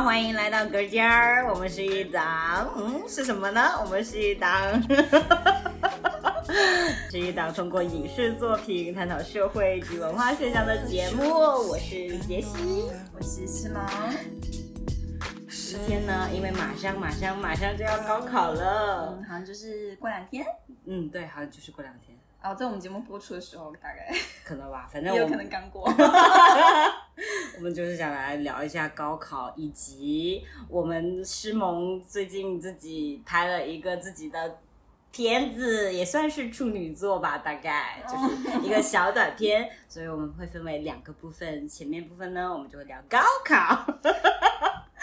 好，欢迎来到隔间儿。我们是一档，嗯，是什么呢？我们是一档，是一档通过影视作品探讨社会及文化现象的节目。我是杰西，我是西蒙。今天呢，因为马上马上马上就要高考了，好像就是过两天。嗯，对，好像就是过两天。哦，在我们节目播出的时候，大概可能吧，反 正有可能刚过。我们就是想来聊一下高考，以及我们师萌最近自己拍了一个自己的片子，也算是处女作吧，大概就是一个小短片。所以我们会分为两个部分，前面部分呢，我们就会聊高考。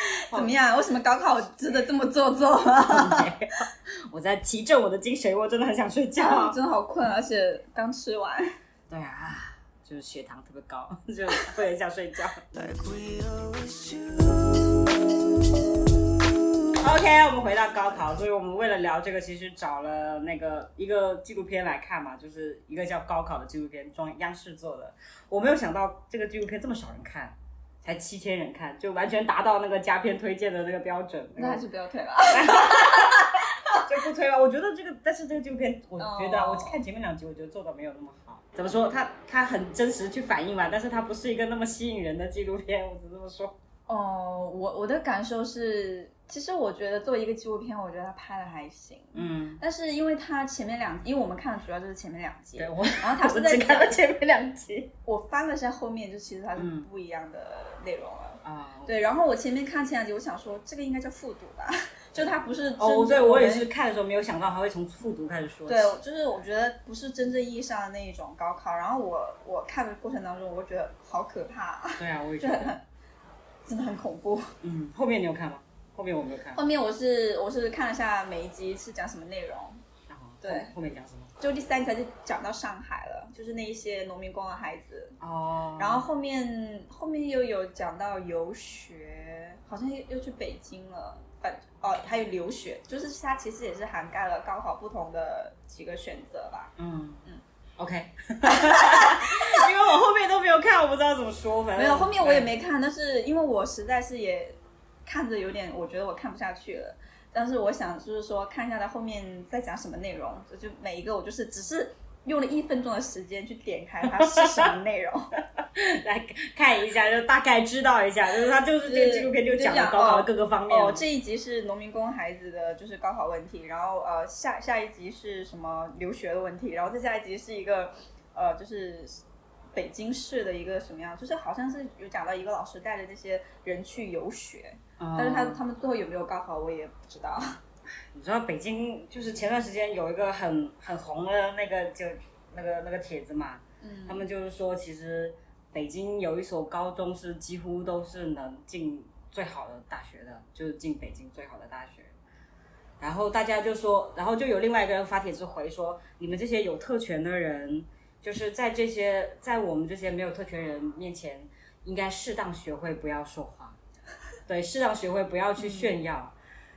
怎么样？为什么高考值得这么做作？我在提振我的精神，我真的很想睡觉，真的好困，而且刚吃完。对啊，就是血糖特别高，就会很想睡觉。OK，我们回到高考，所以我们为了聊这个，其实找了那个一个纪录片来看嘛，就是一个叫《高考》的纪录片，中央视做的。我没有想到这个纪录片这么少人看。才七千人看，就完全达到那个佳片推荐的那个标准。那还是不要推了，就不推了。我觉得这个，但是这个纪录片，我觉得我看前面两集，我觉得做的没有那么好。怎么说？它它很真实去反映嘛，但是它不是一个那么吸引人的纪录片，我只这么说。哦，我我的感受是。其实我觉得作为一个纪录片，我觉得他拍的还行。嗯。但是因为他前面两，因为我们看的主要就是前面两集。对。我。然后 他是在讲前面两集。我翻了一下后面，就其实它是不一样的内容了。啊。对，然后我前面看前两集，我想说这个应该叫复读吧，就它不是。哦，对，我也是看的时候没有想到他会从复读开始说。对，就是我觉得不是真正意义上的那一种高考。然后我我看的过程当中，我觉得好可怕。对啊，我也觉得。真的很恐怖。嗯，后面你有看吗？后面我没有看。后面我是我是看了下每一集是讲什么内容。对。后面讲什么？就第三集就讲到上海了，就是那一些农民工的孩子。哦。然后后面后面又有讲到游学，好像又又去北京了。反哦，还有留学，就是它其实也是涵盖了高考不同的几个选择吧。嗯嗯。OK。因为我后面都没有看，我不知道怎么说。反正没有后面我也没看，但是因为我实在是也。看着有点，我觉得我看不下去了。但是我想就是说，看一下他后面在讲什么内容。就每一个我就是只是用了一分钟的时间去点开它是什么内容，来看一下，就大概知道一下。就是它就是这个纪录片就讲了高考的各个方面。哦，这一集是农民工孩子的就是高考问题，然后呃下下一集是什么留学的问题，然后再下一集是一个呃就是北京市的一个什么样，就是好像是有讲到一个老师带着这些人去游学。但是他他们最后有没有高考，我也不知道。你知道北京就是前段时间有一个很很红的那个就那个那个帖子嘛，嗯，他们就是说其实北京有一所高中是几乎都是能进最好的大学的，就是进北京最好的大学。然后大家就说，然后就有另外一个人发帖子回说，你们这些有特权的人，就是在这些在我们这些没有特权人面前，应该适当学会不要说话。对，适当学会不要去炫耀，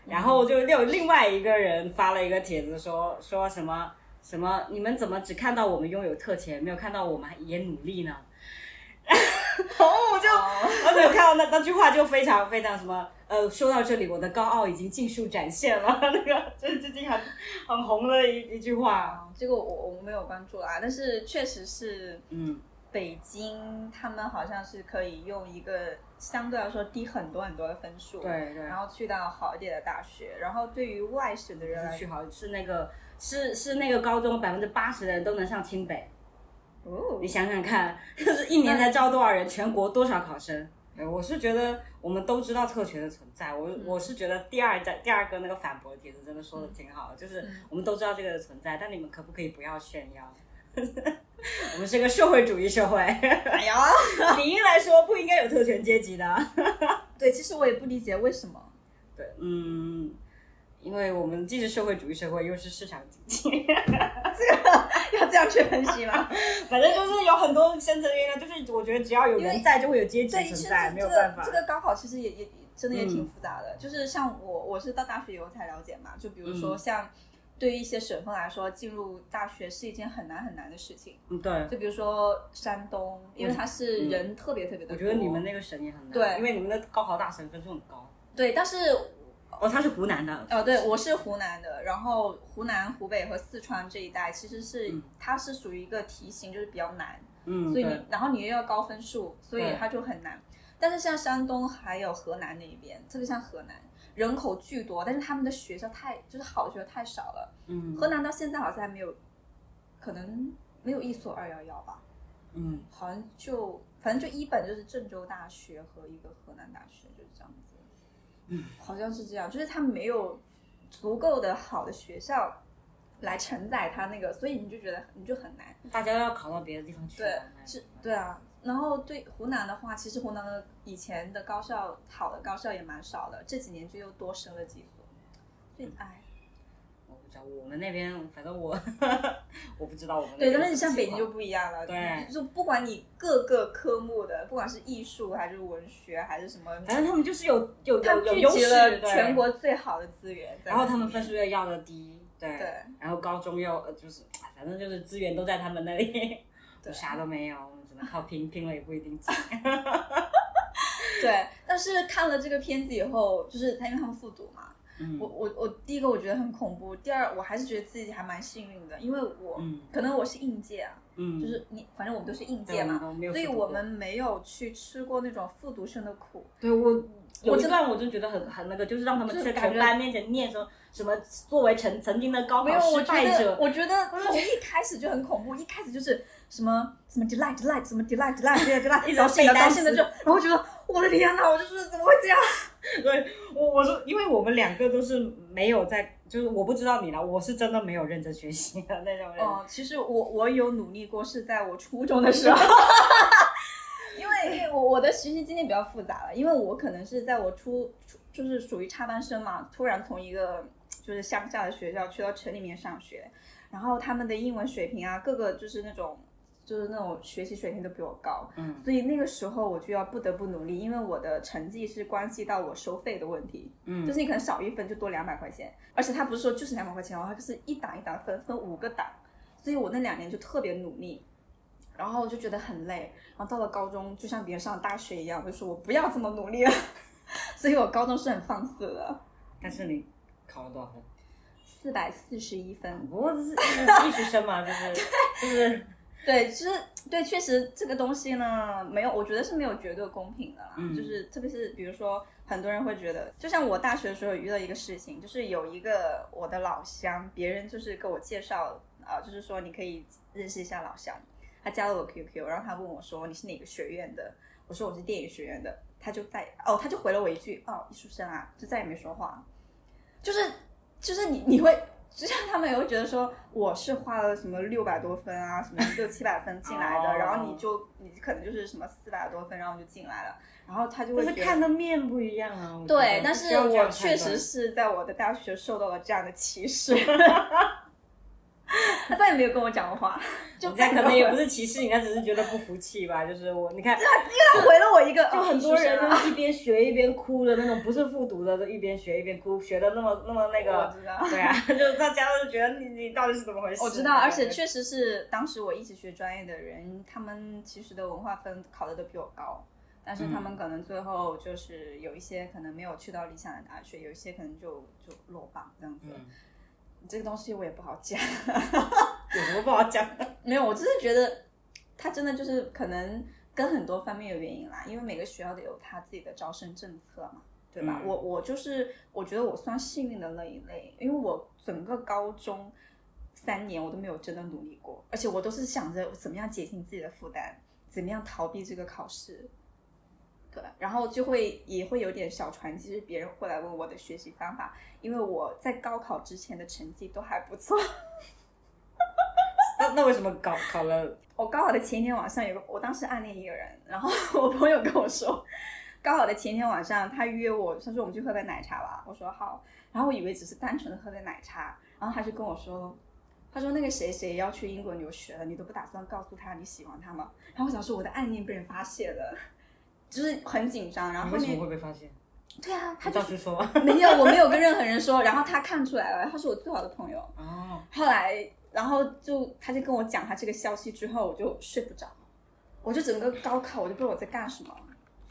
然后就有另外一个人发了一个帖子，说说什么什么，你们怎么只看到我们拥有特权，没有看到我们也努力呢？然后我就我看到那那句话，就非常非常什么呃，说到这里，我的高傲已经尽数展现了，那个就是最近很很红的一一句话。这个我我没有关注啊，但是确实是嗯。北京他们好像是可以用一个相对来说低很多很多的分数，对对，然后去到好一点的大学。然后对于外省的人来去好是那个是是那个高中百分之八十的人都能上清北。哦，你想想看，就是一年才招多少人？全国多少考生？我是觉得我们都知道特权的存在。我我是觉得第二在第二个那个反驳帖子真的说的挺好的，就是我们都知道这个的存在，但你们可不可以不要炫耀？我们是个社会主义社会，哎呀，理应来说不应该有特权阶级的。对，其实我也不理解为什么。对，嗯，因为我们既是社会主义社会，又是市场经济，这个要这样去分析吗？反正就是有很多深层原因，就是我觉得只要有人在，就会有阶级存在，没有办法。这个高考其实也也真的也挺复杂的，就是像我我是到大学以后才了解嘛，就比如说像。对于一些省份来说，进入大学是一件很难很难的事情。嗯，对。就比如说山东，因为它是人特别特别的多。我觉得你们那个省也很难，对，因为你们的高考大省分数很高。对，但是哦，他是湖南的。哦，对，我是湖南的。然后湖南、湖北和四川这一带，其实是它是属于一个题型，就是比较难。嗯。所以你，然后你又要高分数，所以它就很难。但是像山东还有河南那一边，特别像河南。人口巨多，但是他们的学校太就是好的学校太少了。嗯，河南到现在好像还没有，可能没有一所二幺幺吧。嗯，好像就反正就一本就是郑州大学和一个河南大学就是这样子。嗯，好像是这样，就是他没有足够的好的学校来承载他那个，所以你就觉得你就很难。大家要考到别的地方去。对，是，对啊。然后对湖南的话，其实湖南的以前的高校好的高校也蛮少的，这几年就又多升了几所。对，哎，我不知道我们那边，反正我 我不知道我们。对，但是像北京就不一样了。对，就不管你各个科目的，不管是艺术还是文学还是什么，反正他们就是有有有有优势，全国最好的资源。然后他们分数又要的低，对。对。然后高中又就是，反正就是资源都在他们那里，我啥都没有。只能靠拼拼了也不一定进。对，但是看了这个片子以后，就是他因为他们复读嘛，我我我第一个我觉得很恐怖，第二我还是觉得自己还蛮幸运的，因为我可能我是应届啊，就是你反正我们都是应届嘛，所以我们没有去吃过那种复读生的苦。对我我这段我就觉得很很那个，就是让他们在全班面前念说什么作为曾曾经的高考失败者，我觉得从一开始就很恐怖，一开始就是。什么什么 delight delight 什么 delight delight delight，一直到现在到现在就，然后觉得我的天呐，我就是怎么会这样？对我我说，因为我们两个都是没有在，就是我不知道你了，我是真的没有认真学习的那种人。哦，其实我我有努力过，是在我初中的时候，因为因为我我的学习经历比较复杂了，因为我可能是在我初初就是属于插班生嘛，突然从一个就是乡下的学校去到城里面上学，然后他们的英文水平啊，各个就是那种。就是那种学习水平都比我高，嗯，所以那个时候我就要不得不努力，因为我的成绩是关系到我收费的问题，嗯，就是你可能少一分就多两百块钱，而且他不是说就是两百块钱哦，他就是一档一档分，分五个档，所以我那两年就特别努力，然后就觉得很累，然后到了高中就像别人上大学一样，就说我不要这么努力了，所以我高中是很放肆的。但是你考了多少分？四百四十一分。不过是艺术生嘛，就是 就是。对，其实对，确实这个东西呢，没有，我觉得是没有绝对公平的啦。嗯。就是特别是比如说，很多人会觉得，就像我大学的时候遇到一个事情，就是有一个我的老乡，别人就是给我介绍啊，就是说你可以认识一下老乡。他加了我 QQ，然后他问我说你是哪个学院的？我说我是电影学院的。他就在哦，他就回了我一句哦，艺术生啊，就再也没说话。就是就是你你会。就像他们也会觉得说我是花了什么六百多分啊，什么六七百分进来的，然后你就你可能就是什么四百多分，然后就进来了，然后他就会。是看的面不一样啊。对，但是我确实是在我的大学受到了这样的歧视。他再也没有跟我讲过话，就可能也不是歧视，你，他只是觉得不服气吧。就是我，你看，他回了我一个，就很多人就是一边学一边哭的那种，不是复读的，都一边学一边哭，学的那么那么那个。我知道。对啊，就大家都觉得你你到底是怎么回事？我知道，而且确实是当时我一起学专业的人，他们其实的文化分考的都比我高，但是他们可能最后就是有一些可能没有去到理想的大学，有一些可能就就落榜这样子。这个东西我也不好讲，有什么不好讲？没有，我只是觉得，他真的就是可能跟很多方面有原因啦，因为每个学校都有他自己的招生政策嘛，对吧？我我就是我觉得我算幸运的那一类，因为我整个高中三年我都没有真的努力过，而且我都是想着怎么样减轻自己的负担，怎么样逃避这个考试。对，然后就会也会有点小传奇，是别人会来问我的学习方法，因为我在高考之前的成绩都还不错。那那为什么高考了？我高考的前一天晚上有个，我当时暗恋一个人，然后 我朋友跟我说，高考的前一天晚上他约我，他说我们去喝杯奶茶吧，我说好，然后我以为只是单纯的喝杯奶茶，然后他就跟我说，他说那个谁谁要去英国留学了，你都不打算告诉他你喜欢他吗？然后我想说我的暗恋被人发现了。就是很紧张，然后后面会被发现，对啊，他到处说。没有，我没有跟任何人说。然后他看出来了，他是我最好的朋友。哦。后来，然后就他就跟我讲他这个消息之后，我就睡不着，我就整个高考我就不知道我在干什么。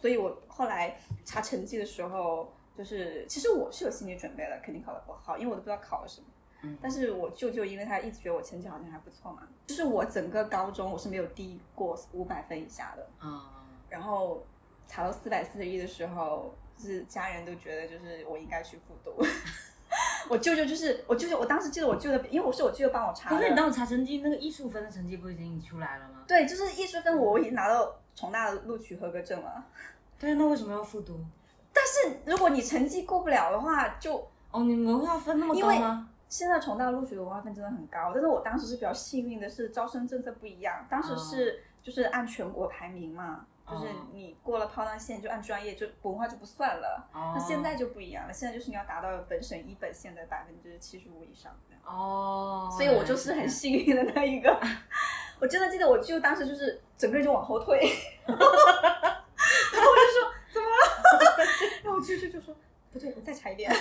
所以我后来查成绩的时候，就是其实我是有心理准备的，肯定考得不好，因为我都不知道考了什么。嗯。但是我舅舅因为他一直觉得我成绩好像还不错嘛，就是我整个高中我是没有低过五百分以下的。啊。然后查到四百四十一的时候。就是家人都觉得就是我应该去复读，我舅舅就是我舅舅，我当时记得我舅舅，因为我是我舅舅帮我查的。可是你当时查成绩，那个艺术分的成绩不已经出来了吗？对，就是艺术分我已经拿到重大的录取合格证了。对，那为什么要复读？但是如果你成绩过不了的话，就哦，你文化分那么高吗？现在重大录取的文化分真的很高，但是我当时是比较幸运的是招生政策不一样，当时是就是按全国排名嘛。就是你过了抛档线，就按专业就文化就不算了。那现在就不一样了，现在就是你要达到本省一本线的百分之七十五以上。哦，所以我就是很幸运的那一个。我真的记得，我就当时就是整个人就往后退，然后我就说怎么了？然后我就就就说不对，我再查一遍。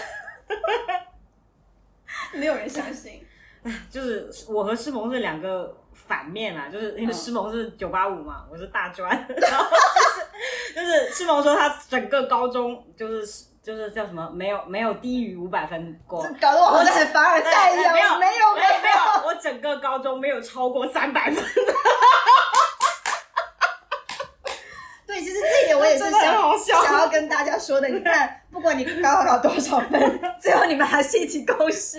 没有人相信。就是我和诗萌是两个反面啊，就是因为诗萌是九八五嘛，我是大专，然后就是 就是诗萌说他整个高中就是就是叫什么没有没有低于五百分过，搞得我好像凡尔赛一样，没有没有没有，我整个高中没有超过三百分。对，其实这一点我也是想想要跟大家说的，你看，不管你高考多少分，最后你们还是一起共事，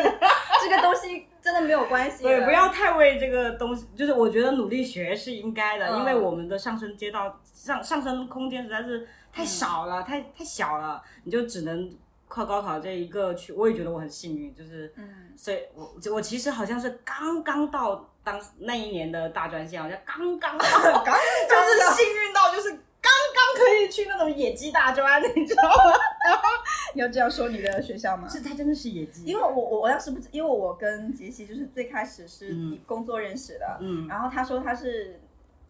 这个东西。真的没有关系。对，不要太为这个东西，就是我觉得努力学是应该的，因为我们的上升街道上上升空间实在是太少了，太太小了，你就只能靠高考这一个去。我也觉得我很幸运，就是，嗯，所以我我其实好像是刚刚到当那一年的大专线，好像刚刚到，刚 就是幸运到就是。刚刚可以去那种野鸡大专，你知道吗？你 要这样说你的学校吗？是，他真的是野鸡。因为我我我当时不，因为我跟杰西就是最开始是以工作认识的，嗯，然后他说他是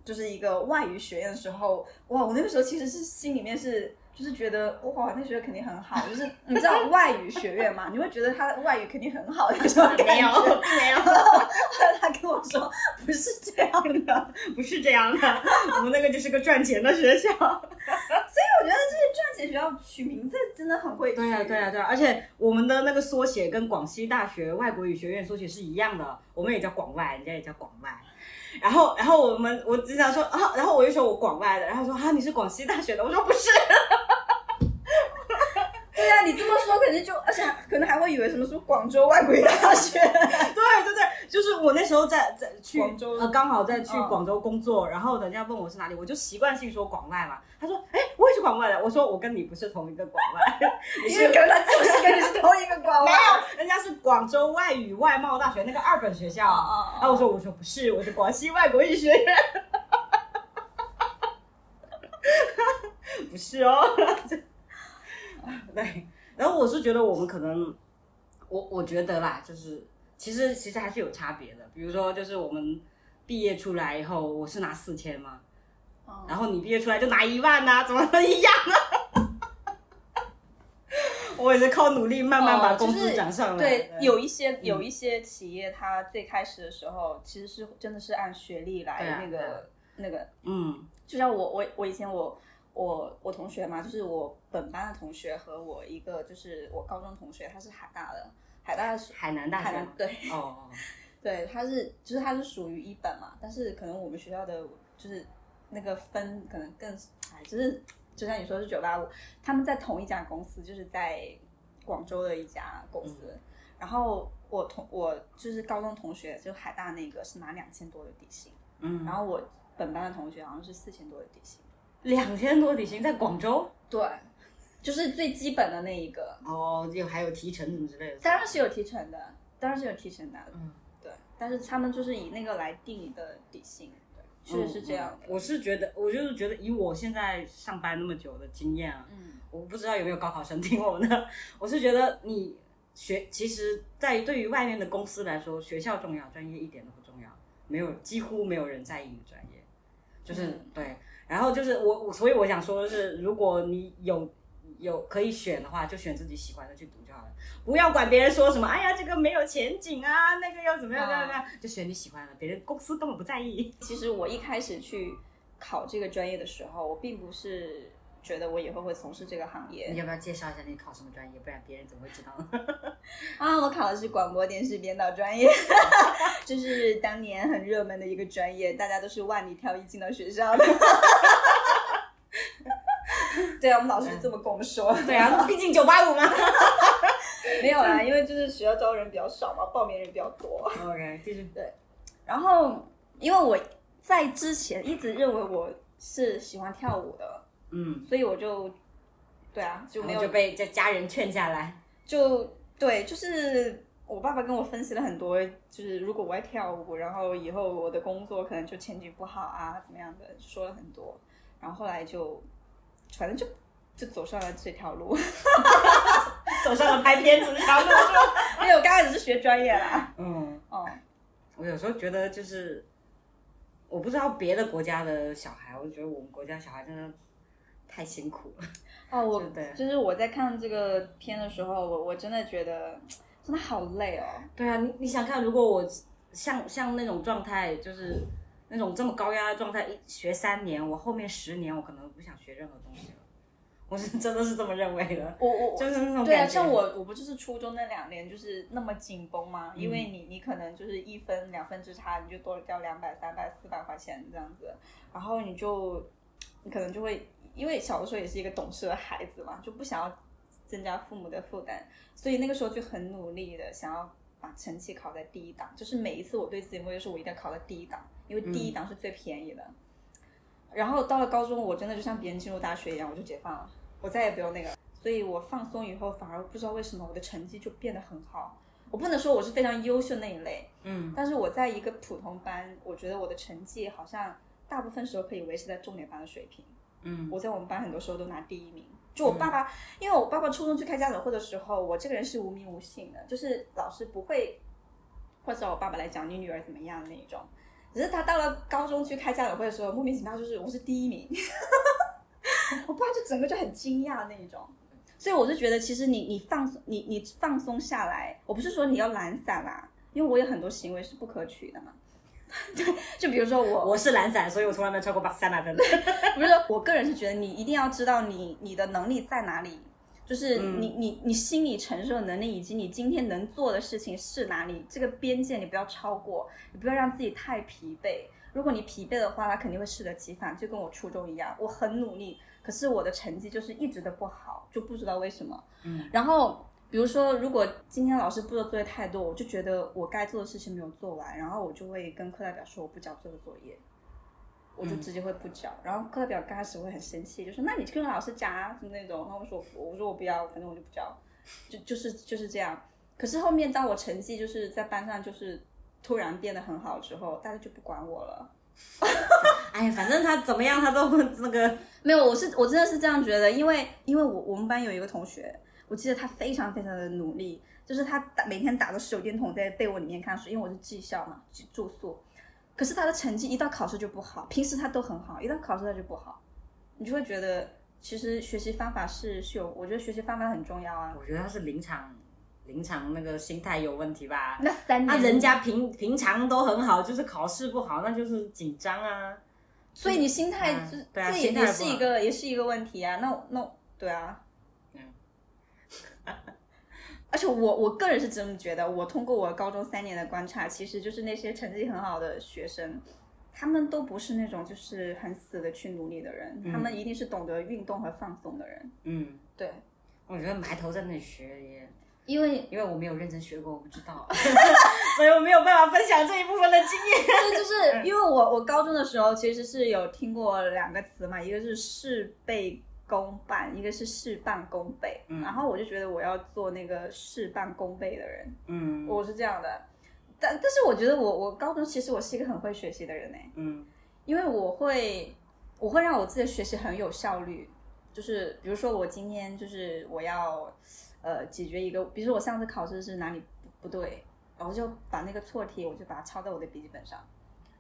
就是一个外语学院的时候，哇，我那个时候其实是心里面是。就是觉得哇，那学校肯定很好。就是 你知道外语学院嘛，你会觉得他的外语肯定很好，那种 没有，没有。他跟我说不是这样的，不是这样的。我们那个就是个赚钱的学校。所以我觉得这些赚钱学校取名字真的很会。对呀，对呀，对呀。而且我们的那个缩写跟广西大学外国语学院缩写是一样的，我们也叫广外，人家也叫广外。然后，然后我们我只想说啊，然后我就说我广外的，然后说啊你是广西大学的，我说不是。对呀，你这么说肯定就，而且可能还会以为什么是广州外国语大学。对对对，就是我那时候在在去广州，呃，刚好在去广州工作，然后人家问我是哪里，我就习惯性说广外嘛。他说，哎，我也是广外的。我说我跟你不是同一个广外，你是跟他就是跟你是同一个广外。没有，人家是广州外语外贸大学那个二本学校。然后我说我说不是，我是广西外国语学院。不是哦。对，然后我是觉得我们可能，我我觉得啦，就是其实其实还是有差别的。比如说，就是我们毕业出来以后，我是拿四千嘛，然后你毕业出来就拿一万呐，怎么能一样呢？我也是靠努力慢慢把工资涨上来。对，有一些有一些企业，它最开始的时候其实是真的是按学历来那个那个，嗯，就像我我我以前我。我我同学嘛，就是我本班的同学和我一个就是我高中同学，他是海大的，海大的海南大学，对，哦，对，他是就是他是属于一本嘛，但是可能我们学校的就是那个分可能更，哎，就是就像你说是九八五，他们在同一家公司，就是在广州的一家公司，然后我同我就是高中同学，就海大那个是拿两千多的底薪，嗯，然后我本班的同学好像是四千多的底薪。两千多底薪在广州，对，就是最基本的那一个。哦，有还有提成什么之类的。当然是有提成的，当然是有提成的。嗯，对。但是他们就是以那个来定你的底薪，对，确实是这样的。我是觉得，我就是觉得，以我现在上班那么久的经验啊，嗯，我不知道有没有高考生听我们的。我是觉得你学，其实，在对于外面的公司来说，学校重要，专业一点都不重要，没有几乎没有人在意你专业，就是对。然后就是我我，所以我想说的是，如果你有有可以选的话，就选自己喜欢的去读就好了，不要管别人说什么。哎呀，这个没有前景啊，那个要怎么样怎么样，就选你喜欢的，别人公司根本不在意。其实我一开始去考这个专业的时候，我并不是觉得我以后会从事这个行业。你要不要介绍一下你考什么专业？不然别人怎么会知道呢？啊，我考的是广播电视编导专业，就是当年很热门的一个专业，大家都是万里挑一进到学校的。对啊，我们老师这么跟我们说。对啊，毕竟九八五嘛。没有啦，因为就是学校招人比较少嘛，报名人比较多。OK，继续。对，然后因为我在之前一直认为我是喜欢跳舞的，嗯，所以我就，对啊，就没有就被家家人劝下来。就对，就是我爸爸跟我分析了很多，就是如果我爱跳舞，然后以后我的工作可能就前景不好啊，怎么样的，说了很多。然后后来就。反正就就走上了这条路，走上了拍片子这条路，因为我刚开始是学专业啦。嗯，哦，我有时候觉得就是，我不知道别的国家的小孩，我觉得我们国家小孩真的太辛苦了。哦，我就是我在看这个片的时候，我我真的觉得真的好累哦。对啊，你你想看，如果我像像那种状态，就是。那种这么高压的状态，一学三年，我后面十年我可能不想学任何东西了。我是真的是这么认为的。我我 就是那种对啊，像我我不就是初中那两年就是那么紧绷吗？因为你你可能就是一分两分之差，你就多掉两百三百四百块钱这样子，然后你就你可能就会因为小的时候也是一个懂事的孩子嘛，就不想要增加父母的负担，所以那个时候就很努力的想要把成绩考在第一档，就是每一次我对自己目标是我一定要考在第一档。因为第一档是最便宜的，然后到了高中，我真的就像别人进入大学一样，我就解放了，我再也不用那个，所以我放松以后，反而不知道为什么我的成绩就变得很好。我不能说我是非常优秀那一类，嗯，但是我在一个普通班，我觉得我的成绩好像大部分时候可以维持在重点班的水平，嗯，我在我们班很多时候都拿第一名。就我爸爸，因为我爸爸初中去开家长会的时候，我这个人是无名无姓的，就是老师不会，或者找我爸爸来讲你女儿怎么样那一种。只是他到了高中去开家长会的时候，莫名其妙就是我是第一名，我爸就整个就很惊讶那一种。所以我是觉得，其实你你放松，你你放松下来，我不是说你要懒散啦，因为我有很多行为是不可取的嘛。对，就比如说我我是懒散，所以我从来没有超过八三百分。不是说我个人是觉得你一定要知道你你的能力在哪里。就是你你你心理承受能力以及你今天能做的事情是哪里，这个边界你不要超过，你不要让自己太疲惫。如果你疲惫的话，他肯定会适得其反，就跟我初中一样，我很努力，可是我的成绩就是一直的不好，就不知道为什么。嗯。然后比如说，如果今天老师布的作业太多，我就觉得我该做的事情没有做完，然后我就会跟课代表说我不交这个作业。我就直接会不交，然后课代表刚开始会很生气，就说那你跟老师讲啊，什么那种。然后我说我说我不要，反正我就不交，就就是就是这样。可是后面当我成绩就是在班上就是突然变得很好之后，大家就不管我了。哎呀，反正他怎么样，他都 那个没有。我是我真的是这样觉得，因为因为我我们班有一个同学，我记得他非常非常的努力，就是他打每天打着手电筒在被窝里面看书，因为我是技校嘛，住宿。可是他的成绩一到考试就不好，平时他都很好，一到考试他就不好，你就会觉得其实学习方法是是有，我觉得学习方法很重要啊。我觉得他是临场临场那个心态有问题吧。那三年，那人家平平常都很好，就是考试不好，那就是紧张啊。所以你心态这这也也是一个也是一个问题啊。那那对啊。嗯。而且我我个人是这么觉得，我通过我高中三年的观察，其实就是那些成绩很好的学生，他们都不是那种就是很死的去努力的人，他们一定是懂得运动和放松的人。嗯，对，我觉得埋头在那里学也，因为因为我没有认真学过，我不知道，所以我没有办法分享这一部分的经验。对，就是因为我我高中的时候其实是有听过两个词嘛，一个是事倍。功半，一个是事半功倍，然后我就觉得我要做那个事半功倍的人，嗯，我是这样的，但但是我觉得我我高中其实我是一个很会学习的人呢，嗯，因为我会我会让我自己的学习很有效率，就是比如说我今天就是我要呃解决一个，比如说我上次考试是哪里不对，然后就把那个错题我就把它抄在我的笔记本上。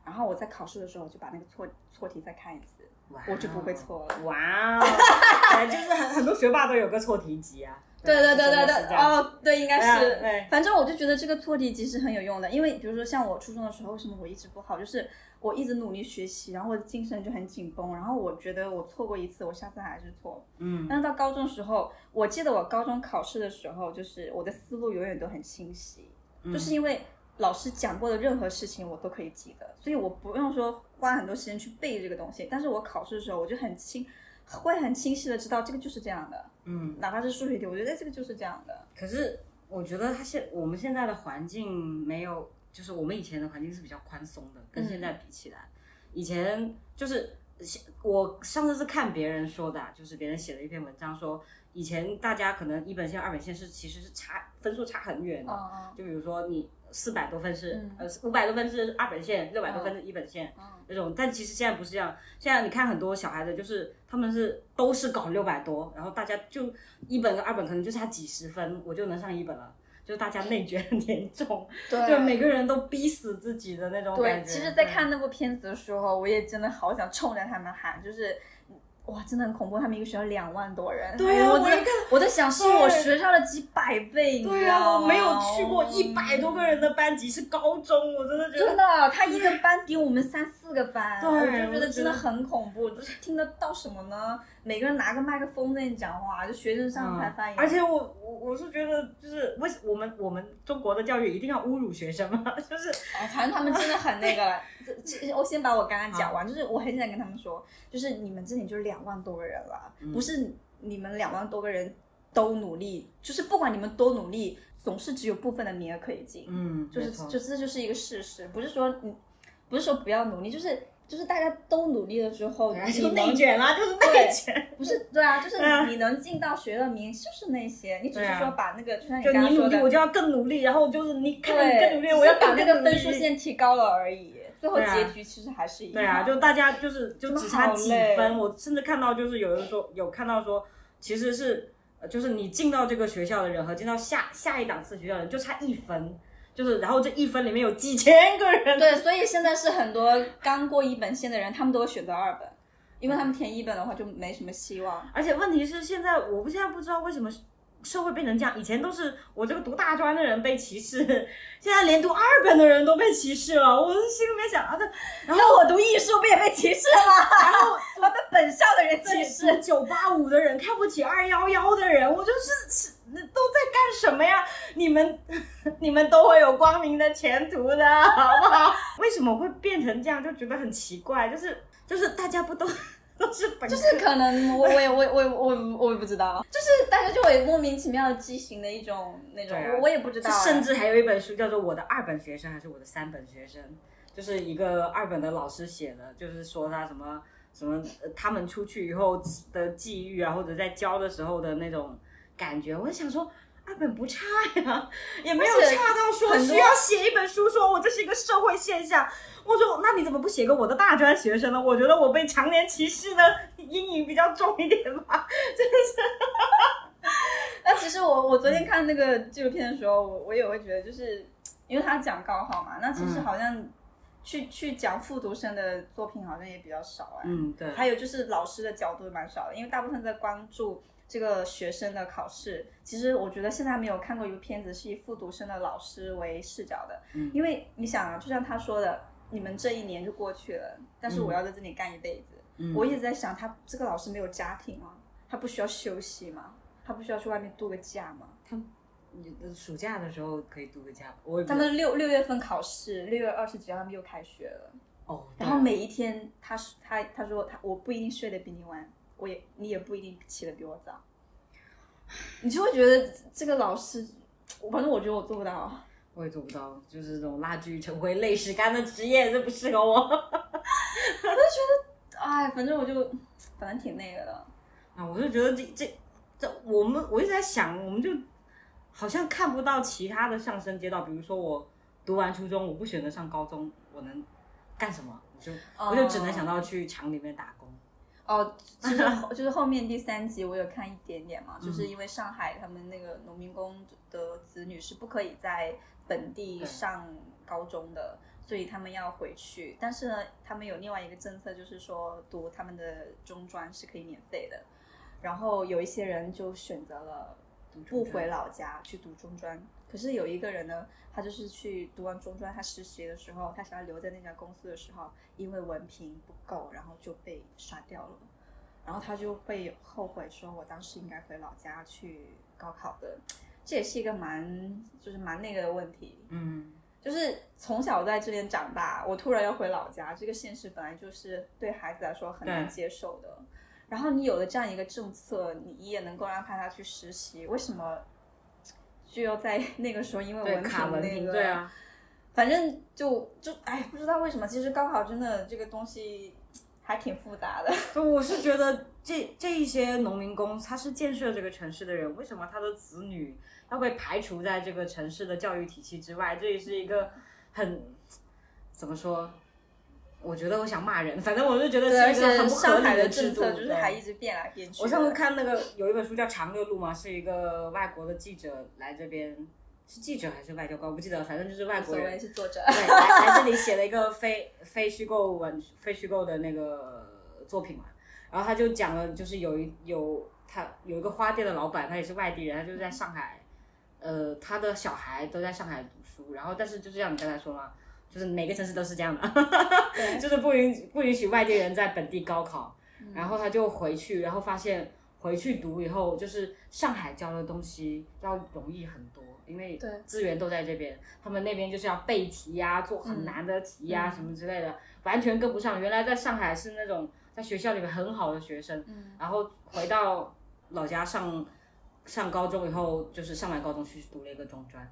然后我在考试的时候就把那个错错题再看一次，我就不会错了。哇 就是很很多学霸都有个错题集啊。对对对对对，哦，对，应该是。对反正我就觉得这个错题集是很有用的，因为比如说像我初中的时候，为什么我一直不好，就是我一直努力学习，然后我的精神就很紧绷，然后我觉得我错过一次，我下次还是错。嗯但是到高中时候，我记得我高中考试的时候，就是我的思路永远都很清晰，嗯就是因为老师讲过的任何事情我都可以记得，所以我不用说花很多时间去背这个东西。但是我考试的时候，我就很清，会很清晰的知道这个就是这样的，嗯。哪怕是数学题，我觉得这个就是这样的。可是我觉得他现我们现在的环境没有，就是我们以前的环境是比较宽松的，跟现在比起来，以前就是我上次是看别人说的啊，就是别人写了一篇文章说，以前大家可能一本线、二本线是其实是差分数差很远的，嗯就比如说你四百多分是、嗯呃五百多分是二本线，六百多分是一本线、嗯那种，但其实现在不是这样。现在你看很多小孩子，就是他们是都是搞六百多，然后大家就一本跟二本可能就差几十分，我就能上一本了。就大家内卷很严重，对就每个人都逼死自己的那种，感觉。其实，在看那部片子的时候，我也真的好想冲着他们喊，就是。哇，真的很恐怖！他们一个学校两万多人，对啊我在我在想是我学校的几百倍，对啊，知道吗我没有去过一百多个人的班级，是高中，我真的觉得真的，他一个班顶我们三四个班，对我就觉得真的很恐怖，就是听得到什么呢？每个人拿个麦克风在那讲话，就学生上台发言，而且我我我是觉得，就是为什我们我们中国的教育一定要侮辱学生吗？就是哎，反正他们真的很那个了。我先把我刚刚讲完，就是我很想跟他们说，就是你们这里就两万多个人了，嗯。不是你们两万多个人都努力，就是不管你们多努力，总是只有部分的名额可以进，嗯，就是就这就是一个事实，不是说你不是说不要努力，就是就是大家都努力了之后，就内卷啦，就是内卷。不是对啊，就是嗯你能进到学的名就是那些，你只是说把那个就像你努力，刚刚说的我。就要更努力，然后就是你看你更努力，我要把那个分数线提高了而已，最后结局其实还是一样。对啊，就大家就是就只差几分，我甚至看到就是有人说有看到说，其实是呃就是你进到这个学校的人和进到下下一档次学校的人就差一分，就是然后这一分里面有几千个人，对，所以现在是很多刚过一本线的人，他们都会选择二本，因为他们填一本的话就没什么希望。而且问题是现在我不现在不知道为什么。社会变成这样，以前都是我这个读大专的人被歧视，现在连读二本的人都被歧视了。我心里面想啊，这然后我读艺术不也被歧视了吗？然后我被本校的人歧视。读九八五的人看不起二幺幺的人，我就是是那都在干什么呀？你们 你们都会有光明的前途的，好不好？为什么会变成这样？就觉得很奇怪，就是就是大家不都 都是本就是可能我我也我也我也我也我也不知道，就是大家就会莫名其妙的畸形的一种那种，我我也不知道、甚至还有一本书叫做《我的二本学生》还是我的三本学生，就是一个二本的老师写的，就是说他什么什么，呃他们出去以后的际遇啊，或者在教的时候的那种感觉。我就想说。二本不差呀，也没有差到说需要写一本书，说我这是一个社会现象。我说，那你怎么不写个我的大专学生呢？我觉得我被常年歧视的阴影比较重一点吧。真是 那其实我我昨天看那个纪录片的时候，我我也会觉得，就是因为他讲高考嘛，那其实嗯好像去、去讲复读生的作品好像也比较少哎。嗯，对。还有就是老师的角度也蛮少的，因为大部分在关注这个学生的考试。其实我觉得现在还没有看过一个片子是以复读生的老师为视角的，嗯因为你想啊，就像他说的，你们这一年就过去了，但是我要在这里干一辈子。嗯我一直在想，他这个老师没有家庭啊？他不需要休息吗？他不需要去外面度个假吗？他你的暑假的时候可以度个假，我他们六六月份考试，六月二十几号他们又开学了。哦，然后每一天他是他他说他我不一定睡得比你晚，我也你也不一定起得比我早，你就会觉得这个老师，我反正我觉得我做不到。我也做不到，就是这种蜡炬成灰泪始干的职业，这不适合我。我就觉得哎，反正我就反正挺那个的。啊，我就觉得这这这，我们我一直在想，我们就好像看不到其他的上升街道，比如说我读完初中，我不选择上高中，我能干什么？我就、我就只能想到去厂里面打工。哦，就是后就是后面第三集我有看一点点嘛，就是嗯因为上海他们那个农民工的子女是不可以在本地上高中的，所以他们要回去。但是呢，他们有另外一个政策，就是说读他们的中专是可以免费的。然后有一些人就选择了不回老家去读中专。可是有一个人呢，他就是去读完中专，他实习的时候，他想要留在那家公司的时候，因为文凭不够，然后就被刷掉了。然后他就会后悔说：“我当时应该回老家去高考的。”这也是一个蛮就是蛮那个的问题。嗯，就是从小在这边长大，我突然要回老家，这个现实本来就是对孩子来说很难接受的。然后你有了这样一个政策，你也能够安排他去实习，为什么就要在 那个时候因为文凭那个？对啊，反正就就哎，不知道为什么，其实高考真的这个东西。还挺复杂的，我是觉得这这一些农民工，他是建设这个城市的人，为什么他的子女要被排除在这个城市的教育体系之外？这也是一个很怎么说？我觉得我想骂人，反正我就觉得是一个很不合理的制度，就是还一直变来变去。我上次看那个有一本书叫《长乐路》嘛，是一个外国的记者来这边。是记者还是外交官？我不记得，反正就是外国人。是作者。对，来来这里写了一个非非虚构文、非虚构的那个作品嘛。然后他就讲了，就是有一有他有一个花店的老板，他也是外地人，他就是在上海，呃，他的小孩都在上海读书。然后，但是就是像你刚才说嘛，就是每个城市都是这样的，就是不允不允许外地人在本地高考。然后他就回去，然后发现回去读以后，就是上海教的东西要容易很多。因为资源都在这边，他们那边就是要背题呀，做很难的题呀，什么之类的，完全跟不上。原来在上海是那种在学校里面很好的学生，然后回到老家上上高中以后，就是上完高中去读了一个中专。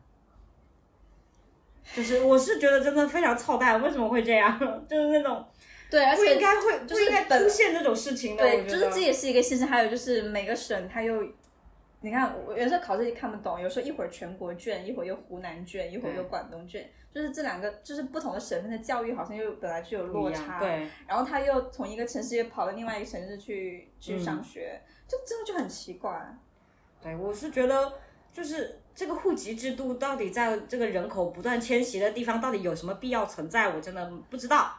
就是我是觉得真的非常操蛋，为什么会这样？就是那种对，而且不应该会不应该出现这种事情的。对，就是这也是一个现象。还有就是每个省它又。你看，我有时候考试也看不懂，有时候一会儿全国卷，一会儿又湖南卷，一会儿又广东卷，就是这两个，就是不同的省份的教育好像又本来就有落差，对。然后他又从一个城市又跑到另外一个城市去去上学，就真的就很奇怪。对，我是觉得，就是这个户籍制度到底在这个人口不断迁徙的地方，到底有什么必要存在？我真的不知道。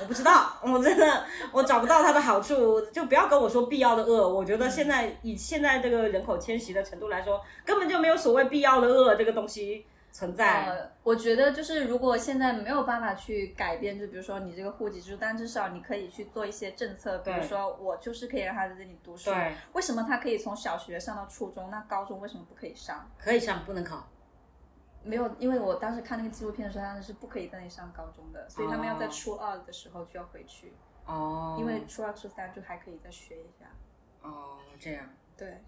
我不知道，我真的我找不到它的好处，就不要跟我说必要的恶。我觉得现在以现在这个人口迁徙的程度来说，根本就没有所谓必要的恶这个东西存在。呃，我觉得就是如果现在没有办法去改变，就比如说你这个户籍制度，但至少你可以去做一些政策，比如说我就是可以让他在这里读书。对。为什么他可以从小学上到初中，那高中为什么不可以上？可以上，不能考。没有，因为我当时看那个纪录片的时候，他们是不可以在那里上高中的，所以他们要在初二的时候就要回去。哦。因为初二、初三就还可以再学一下。哦，这样。对。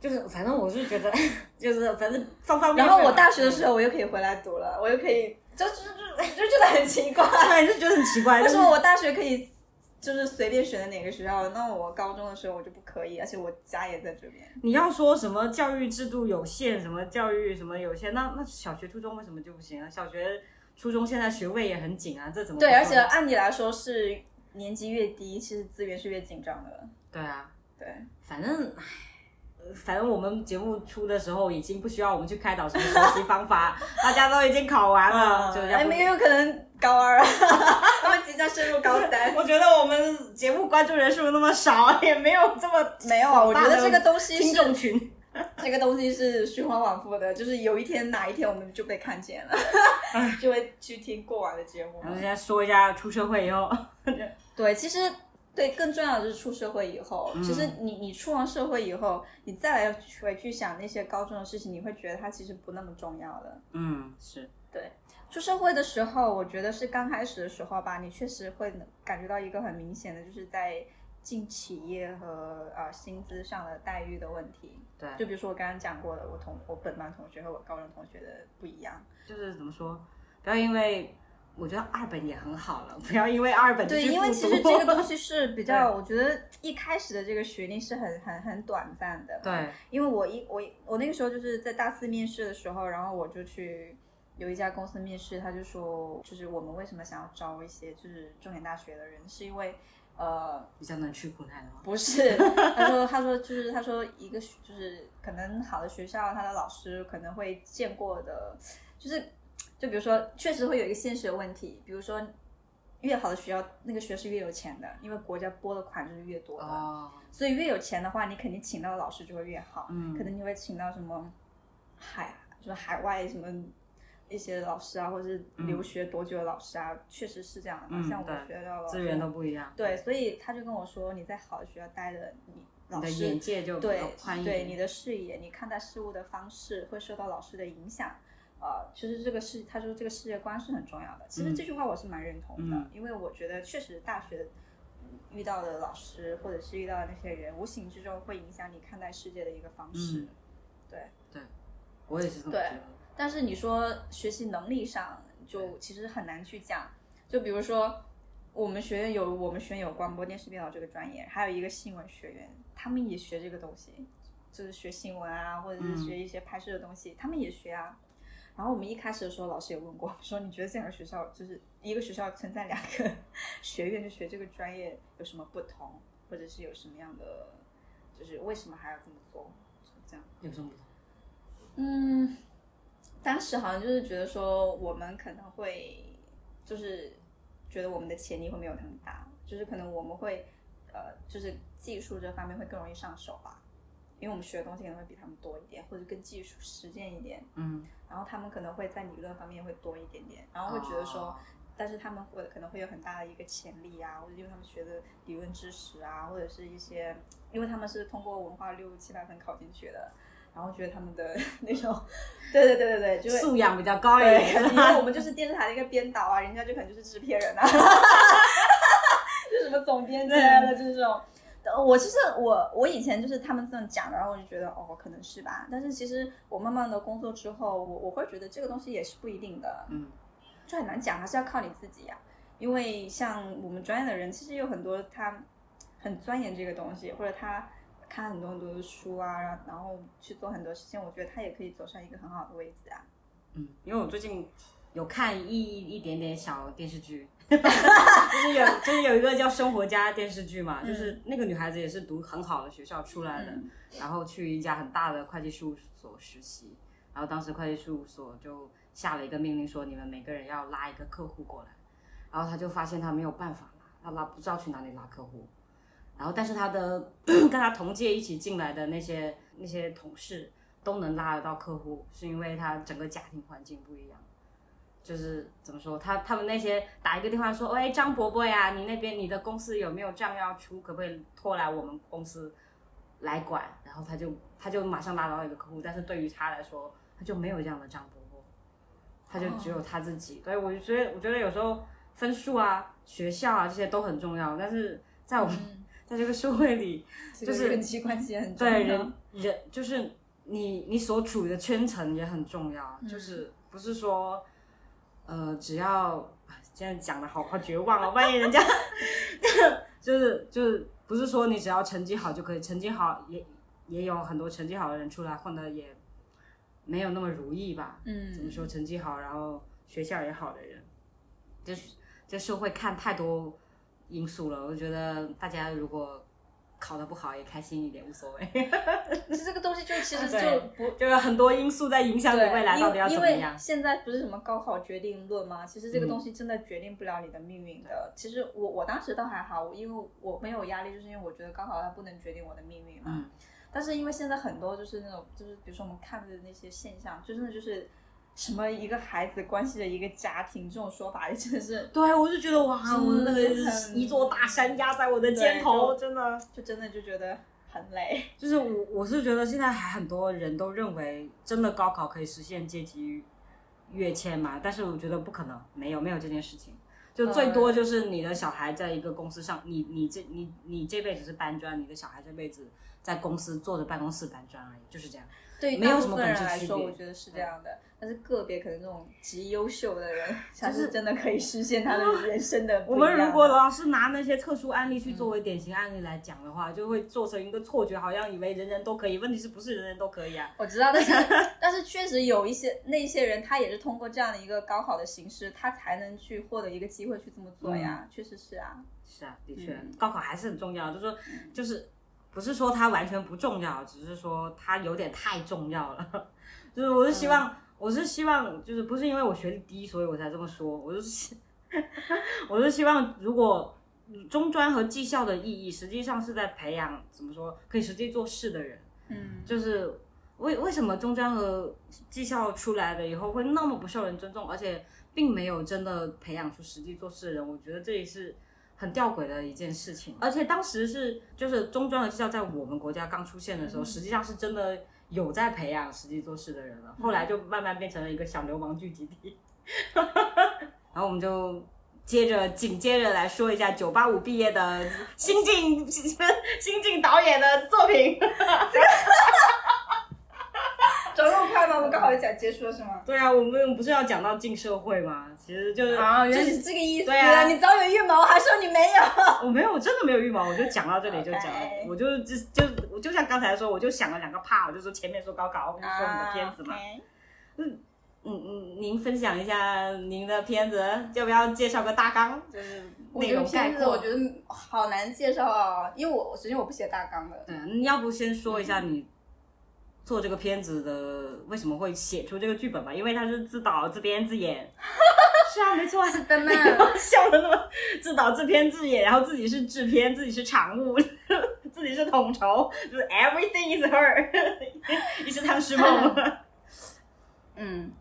就是反正我是觉得，就是反正方方面面。然后我大学的时候，我又可以回来读了，我又可以，就就就就觉得很奇怪，就觉得很奇怪。为什么我大学可以？就是随便选的哪个学校，那我高中的时候我就不可以，而且我家也在这边。你要说什么教育制度有限，什么教育什么有限，那那小学、初中为什么就不行啊？小学、初中现在学位也很紧啊，这怎么？对，而且按理来说是年级越低，其实资源是越紧张的。对啊，对，反正唉。反正我们节目出的时候，已经不需要我们去开导什么学习方法，大家都已经考完了，就哎，没有可能高二，他们即将升入高三。我觉得我们节目关注人数那么少，也没有这么没有啊。我觉得这个东西听众群，这个东西是循环往复的，就是有一天哪一天我们就被看见了，就会去听过往的节目。我们先说一下出社会以后，对，其实。对，更重要的是出社会以后，其实你你出完社会以后，你再来回去想那些高中的事情，你会觉得它其实不那么重要了。嗯，是对。出社会的时候，我觉得是刚开始的时候吧，你确实会感觉到一个很明显的，就是在进企业和呃薪资上的待遇的问题。对，就比如说我刚刚讲过的，我同我本班同学和我高中同学的不一样，就是怎么说，不要因为。我觉得二本也很好了，不要因为二本对，因为其实这个东西 是比较，我觉得一开始的这个学历是很很很短暂的。对，因为我一我我那个时候就是在大四面试的时候，然后我就去有一家公司面试，他就说，就是我们为什么想要招一些就是重点大学的人，是因为呃比较能吃苦耐劳。不是，他说他说就是他说一个就是可能好的学校，他的老师可能会见过的，就是。就比如说，确实会有一个现实的问题，比如说，越好的学校，那个学校是越有钱的，因为国家拨的款就是越多的，哦，所以越有钱的话，你肯定请到的老师就会越好，嗯可能你会请到什么海，就是海外什么一些老师啊，或者是留学多久的老师啊，确实是这样的。嗯像我对学到的资源都不一样，对，所以他就跟我说，你在好的学校待的，你你的老师眼界就对宽。对你的视野，你看待事物的方式会受到老师的影响。呃，其实这个世，他说这个世界观是很重要的。其实嗯这句话我是蛮认同的，嗯因为我觉得确实大学嗯遇到的老师或者是遇到的那些人，无形之中会影响你看待世界的一个方式。嗯对，我也是这么对觉得。但是你说学习能力上，就其实很难去讲。就比如说，我们学院有我们学院有广播电视编导这个专业，还有一个新闻学院，他们也学这个东西，就是学新闻啊，或者是学一些拍摄的东西，他们也学啊。然后我们一开始的时候，老师也问过，说你觉得这两个学校就是一个学校存在两个 学院就学这个专业有什么不同，或者是有什么样的，就是为什么还要这么做？是这样。有什么不同？嗯，当时好像就是觉得说我们可能会就是觉得我们的潜力会没有他们大，就是可能我们会呃就是技术这方面会更容易上手吧，因为我们学的东西可能会比他们多一点，或者更技术实践一点，嗯，然后他们可能会在理论方面会多一点点，然后会觉得说。哦但是他们会可能会有很大的一个潜力啊，或者因为他们学的理论知识啊，或者是一些，因为他们是通过文化六七百分考进去的，然后觉得他们的 那种，对对对对对，就素养比较高一，点。因为我们就是电视台的一个编导啊，人家就可能就是制片人啊 就什么总编之类的，就是这种。呃我其实我我以前就是他们这样讲，然后我就觉得哦可能是吧，但是其实我慢慢的工作之后，我我会觉得这个东西也是不一定的，嗯，就很难讲，还是要靠你自己呀、因为像我们专业的人，其实有很多他很钻研这个东西，或者他看很多很多的书啊，然后去做很多事情，我觉得他也可以走上一个很好的位置啊。嗯，因为我最近有看一一点点小电视剧，就是有 就是有一个叫《生活家》电视剧嘛，就是那个女孩子也是读很好的学校出来的，嗯然后去一家很大的会计事务所实习，然后当时会计事务所就下了一个命令说你们每个人要拉一个客户过来，然后他就发现他没有办法拉，他拉不知道去哪里拉客户，然后但是他的 跟他同届一起进来的那些那些同事都能拉得到客户，是因为他整个家庭环境不一样。就是怎么说，他他们那些打一个电话说，喂，张伯伯呀，你那边你的公司有没有账要出，可不可以拖来我们公司来管？然后他就他就马上拉到一个客户，但是对于他来说，他就没有这样的张伯伯，他就只有他自己。所以我就觉得，我觉得有时候分数啊、学校啊这些都很重要，但是在我们、在这个社会里，就是人际关系也很重要。对人人就是你你所处的圈层也很重要，就是不是说呃只要啊现在讲的好好绝望哦，万一人家 就是就是不是说你只要成绩好就可以，成绩好也也有很多成绩好的人出来混的也没有那么如意吧。嗯怎么说成绩好，然后学校也好的人，就是这社会看太多因素了。我觉得大家如果考得不好也开心一点无所谓，其 实这个东西就其实 就不就有很多因素在影响你，未来到底要因为因为怎么样。现在不是什么高考决定论吗？其实这个嗯东西真的决定不了你的命运的。其实我我当时倒还好，因为我没有压力，就是因为我觉得高考它不能决定我的命运嘛。嗯但是因为现在很多就是那种就是比如说我们看的那些现象，就真的就是什么一个孩子关系的一个家庭这种说法，真的是对，我就觉得哇，我那个一座大山压在我的肩头，真的。就真的就觉得很累。就是我我是觉得现在还很多人都认为真的高考可以实现阶级跃迁嘛，但是我觉得不可能，没有没有这件事情。就最多就是你的小孩在一个公司上，你你这你你这辈子是搬砖，你的小孩这辈子在公司坐着办公室搬砖而已，就是这样。对于没有大部分什么本质人来说，我觉得是这样的。但是个别可能这种极优秀的人，才是是真的可以实现他的人生的不我。们如果老是拿那些特殊案例去作为典型案例来讲的话，就会做成一个错觉，好像以为人人都可以。问题是不是人人都可以啊？我知道，但是 但是确实有一些那些人，他也是通过这样的一个高考的形式，他才能去获得一个机会去这么做呀。确实是啊，是啊，的确，嗯高考还是很重要。就是说，就是不是说它完全不重要，只是说它有点太重要了。就是我是希望我是希望就是不是因为我学历低，所以我才这么说，我就是 我是希望如果中专和技校的意义实际上是在培养怎么说可以实际做事的人，嗯，就是为为什么中专和技校出来了以后会那么不受人尊重，而且并没有真的培养出实际做事的人，我觉得这也是。很吊诡的一件事情，而且当时是就是中专和技校在我们国家刚出现的时候，实际上是真的有在培养实际做事的人了。后来就慢慢变成了一个小流氓聚集地。然后我们就接着紧接着来说一下九八五毕业的新晋新晋导演的作品。我们刚好就讲结束了是吗？对啊，我们不是要讲到进社会吗？其实就是啊，原来是这个意思。对啊，你早有预谋，还说你没有？我没有，我真的没有预谋，我就讲到这里就讲了，我就就就我就像刚才说，我就想了两个 part，就说前面说高考，后面说你的片子嘛。嗯嗯嗯，您分享一下您的片子，要不要介绍个大纲？就是内容概括。我觉得好难介绍啊，因为我首先我不写大纲的。对，你要不先说一下你。做这个片子的为什么会写出这个剧本吧？因为他是自导自编自演，是啊，没错，是的呢。笑的那么自导自编自演，然后自己是制片，自己是常务，自己是统筹，就是 everything is her，你是汤师梦。嗯，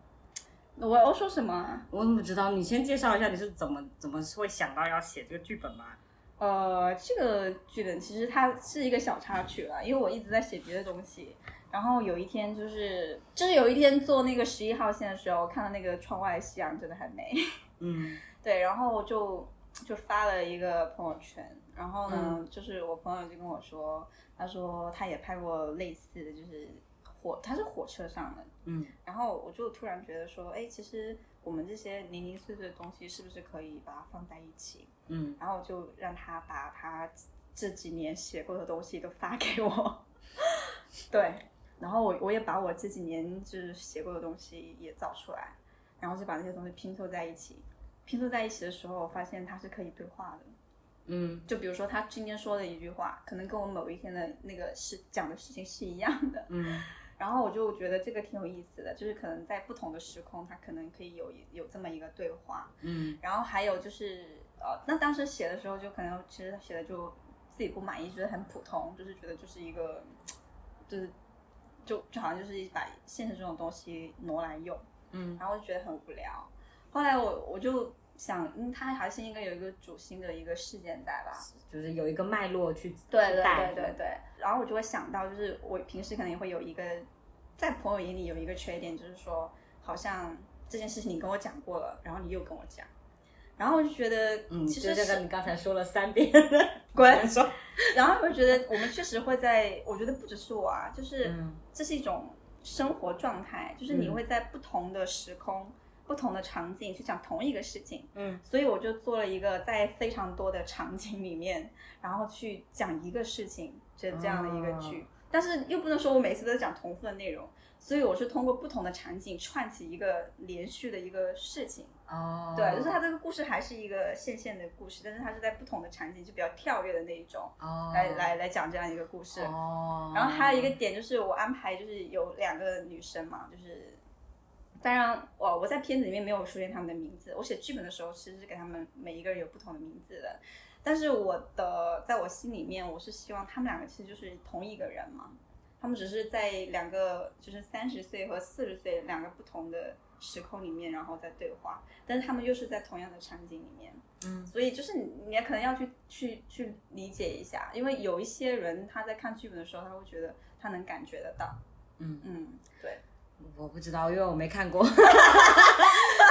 我要说什么？我怎么知道？你先介绍一下你是怎么怎么会想到要写这个剧本吧？呃，这个剧本其实它是一个小插曲了，因为我一直在写别的东西。然后有一天，就是就是有一天坐那个十一号线的时候，看到那个窗外的夕阳真的很美。嗯，对，然后就就发了一个朋友圈。然后呢，就是我朋友就跟我说，他说他也拍过类似的就是火，他是火车上的。嗯，然后我就突然觉得说，哎，其实我们这些零零碎碎的东西，是不是可以把它放在一起？嗯，然后就让他把他这几年写过的东西都发给我。对。然后我我也把我这几年就是写过的东西也找出来，然后就把那些东西拼凑在一起。拼凑在一起的时候，我发现它是可以对话的。嗯，就比如说他今天说的一句话，可能跟我某一天的那个事讲的事情是一样的。嗯，然后我就觉得这个挺有意思的，就是可能在不同的时空，它可能可以有有这么一个对话。嗯，然后还有就是呃，那当时写的时候，就可能其实写的就自己不满意，觉得很普通，就是觉得就是一个就是。就就好像就是把现实中的东西挪来用，嗯，然后就觉得很无聊。后来我我就想，嗯，它还是应该有一个主心的一个事件在吧，就是有一个脉络去对对对对对。然后我就会想到，就是我平时可能也会有一个，在朋友眼里有一个缺点，就是说好像这件事情你跟我讲过了，然后你又跟我讲。然后我就觉得，嗯，其实这个你刚才说了三遍，滚说。然后我就觉得，我们确实会在，我觉得不只是我啊，就是这是一种生活状态，就是你会在不同的时空、不同的场景去讲同一个事情。嗯，所以我就做了一个在非常多的场景里面，然后去讲一个事情，这这样的一个剧。但是又不能说我每次都讲重复的内容，所以我是通过不同的场景串起一个连续的一个事情。哦，对，就是它这个故事还是一个线线的故事，但是它是在不同的场景就比较跳跃的那一种，来来来讲这样一个故事。哦，然后还有一个点就是我安排就是有两个女生嘛，就是当然我我在片子里面没有出现他们的名字，我写剧本的时候其实是给他们每一个人有不同的名字的，但是我的在我心里面我是希望他们两个其实就是同一个人嘛，他们只是在两个就是三十岁和四十岁两个不同的。时空里面，然后在对话，但是他们又是在同样的场景里面，嗯，所以就是你也可能要去去去理解一下，因为有一些人他在看剧本的时候，他会觉得他能感觉得到，嗯嗯，对。我不知道，因为我没看过，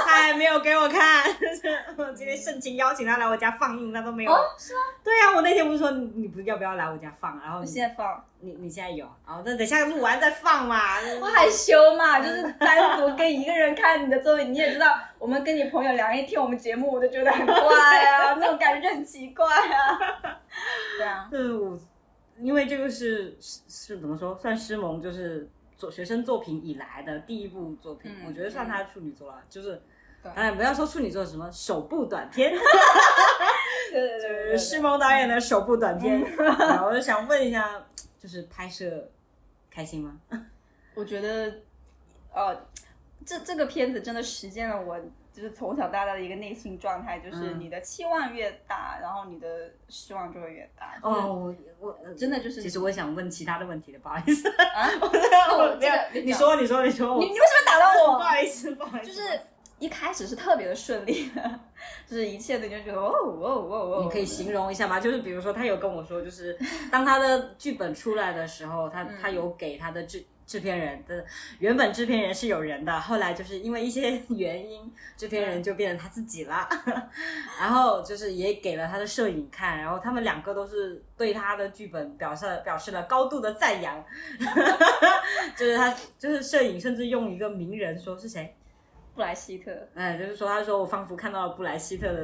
他还没有给我看。我今天盛情邀请他来我家放映，他都没有。是吗？对呀，我那天不是说你不要不要来我家放，然后你现在放，你你现在有，哦，那等下录完再放嘛。我害羞嘛，就是单独跟一个人看你的作品，你也知道，我们跟你朋友两个人听我们节目，我都觉得很怪啊，那种感觉很奇怪啊。对啊，就是我，因为这个是是是怎么说，算师萌就是。做学生作品以来的第一部作品，我觉得算他处女作了，就是当然不要说处女座什么首部短片，就是施蒙导演的首部短片。我就想问一下，就是拍摄开心吗？我觉得，呃，这这个片子真的实现了我就是从小到大的一个内心状态，就是你的期望越大，然后你的失望就会越大。哦，我我真的就是，其实我想问其他的问题的，不好意思。啊，我这个你说你说你说，你你为什么打断我？不好意思不好意思，就是一开始是特别的顺利的，就是一切的就觉得哦哦哦哦。你可以形容一下吗？就是比如说他有跟我说，就是当他的剧本出来的时候，他他有给他的制。制片人的原本制片人是有人的，后来就是因为一些原因，制片人就变成他自己了。然后就是也给了他的摄影看，然后他们两个都是对他的剧本表示表示了高度的赞扬。就是他就是摄影，甚至用一个名人说是谁？布莱希特。哎，就是说他说我仿佛看到了布莱希特的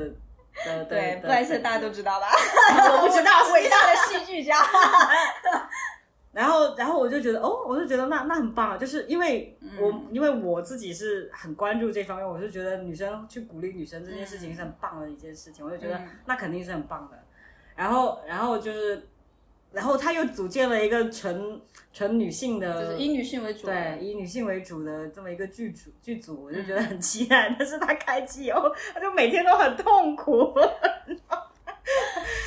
的对布莱希特大家都知道吧？我不知道，伟大的戏剧家。然后，然后我就觉得，哦，我就觉得那那很棒啊，就是因为我因为我自己是很关注这方面，我就觉得女生去鼓励女生这件事情是很棒的一件事情，我就觉得那肯定是很棒的。然后，然后就是，然后他又组建了一个纯纯女性的，就是以女性为主，对，以女性为主的这么一个剧组剧组，我就觉得很期待。但是他开机以后，他就每天都很痛苦。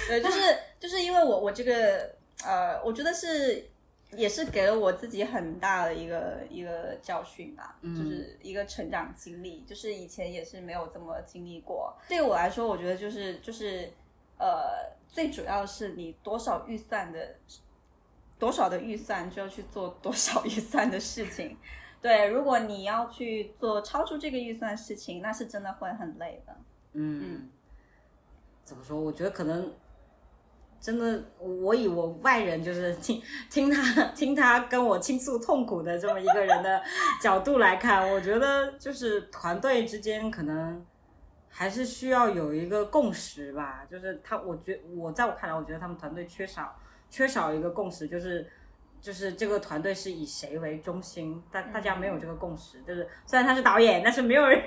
对，就是就是因为我我这个呃，我觉得是。也是给了我自己很大的一个一个教训吧，就是一个成长经历，就是以前也是没有这么经历过。对我来说，我觉得就是就是呃，最主要是你多少预算的多少的预算就要去做多少预算的事情。对，如果你要去做超出这个预算事情，那是真的会很累的。嗯，怎么说？我觉得可能。真的，我以我外人就是听听他听他跟我倾诉痛苦的这么一个人的角度来看，我觉得就是团队之间可能还是需要有一个共识吧。就是他，我觉我在我看来，我觉得他们团队缺少缺少一个共识，就是就是这个团队是以谁为中心，大大家没有这个共识。就是虽然他是导演，但是没有人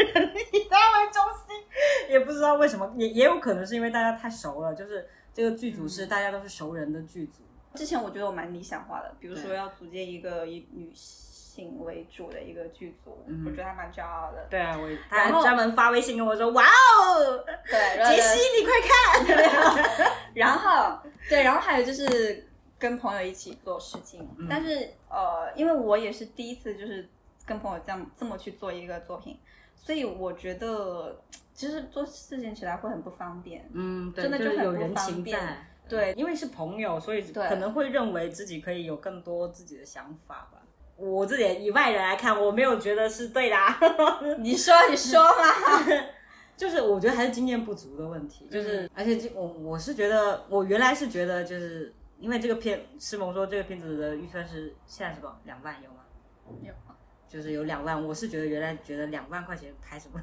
以他为中心，也不知道为什么，也也有可能是因为大家太熟了，就是。这个剧组是大家都是熟人的剧组。之前我觉得我蛮理想化的，比如说要组建一个一女性为主的一个剧组，我觉得还蛮骄傲的。对啊，我他还专门发微信跟我说：“哇哦，对，杰西你快看。”然后对，然后还有就是跟朋友一起做事情，但是呃，因为我也是第一次就是跟朋友这样这么去做一个作品，所以我觉得。其实做事情起来会很不方便，嗯，真的就很不方便。对，因为是朋友，所以可能会认为自己可以有更多自己的想法吧。我自己以外人来看，我没有觉得是对的。啊 你说，你说嘛？就是我觉得还是经验不足的问题。就是，而且这我我是觉得，我原来是觉得，就是因为这个片，师萌说这个片子的预算是现在是多少？两万有吗？有。就是有两万，我是觉得原来觉得两万块钱拍什么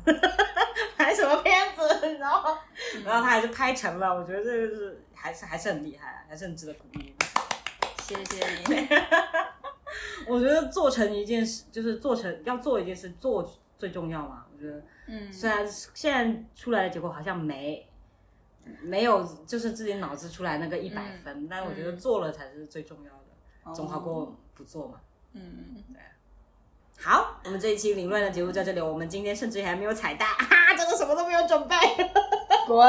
拍什么片子，然后然后他还是拍成了，我觉得这个是还是还是很厉害，还是很值得鼓励。谢谢你。我觉得做成一件事，就是做成要做一件事做最重要嘛。我觉得，嗯，虽然现在出来的结果好像没没有，就是自己脑子出来那个一百分，但是我觉得做了才是最重要的，总好过不做嘛。嗯，对。好，我们这一期凌乱的节目在这里。我们今天甚至还没有彩蛋，哈，真的什么都没有准备。滚！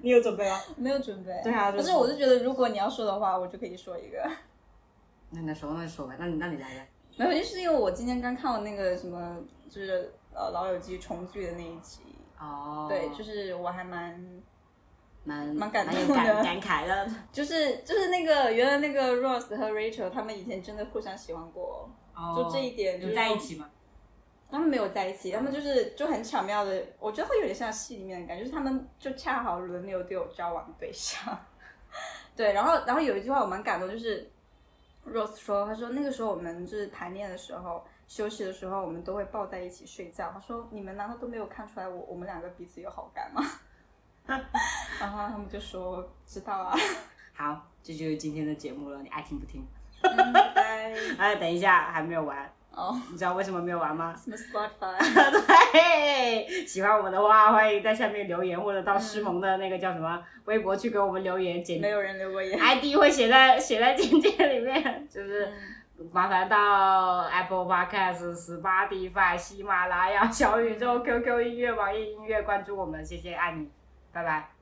你有准备吗？没有准备。对啊，可是我是觉得，如果你要说的话，我就可以说一个。那那说那就说呗，那你那你来来。没有，就是因为我今天刚看了那个什么，就是呃《老友记》重聚的那一集。哦。对，就是我还蛮蛮蛮感动的，感慨的。就是就是那个原来那个 Rose 和 Rachel 他们以前真的互相喜欢过。哦就这一点，就在一起吗？他们没有在一起，他们就是就很巧妙的，我觉得会有点像戏里面的感觉，就是他们就恰好轮流都有交往对象。对，然后然后有一句话我蛮感动，就是 Rose 说，他说那个时候我们就是排练的时候，休息的时候，我们都会抱在一起睡觉。他说你们难道都没有看出来我我们两个彼此有好感吗？然后他们就说知道啊。好，这就是今天的节目了，你爱听不听？拜拜。哎，等一下，还没有完。哦，你知道为什么没有玩吗？什么 Spotify？对，喜欢我们的话，欢迎在下面留言，或者到诗萌的那个叫什么微博去给我们留言，简没有人留过言。ID 会写在写在简介里面，就是麻烦到 Apple Podcast、Spotify、喜马拉雅、小宇宙、QQ 音乐、网易音乐关注我们，谢谢爱你，拜拜。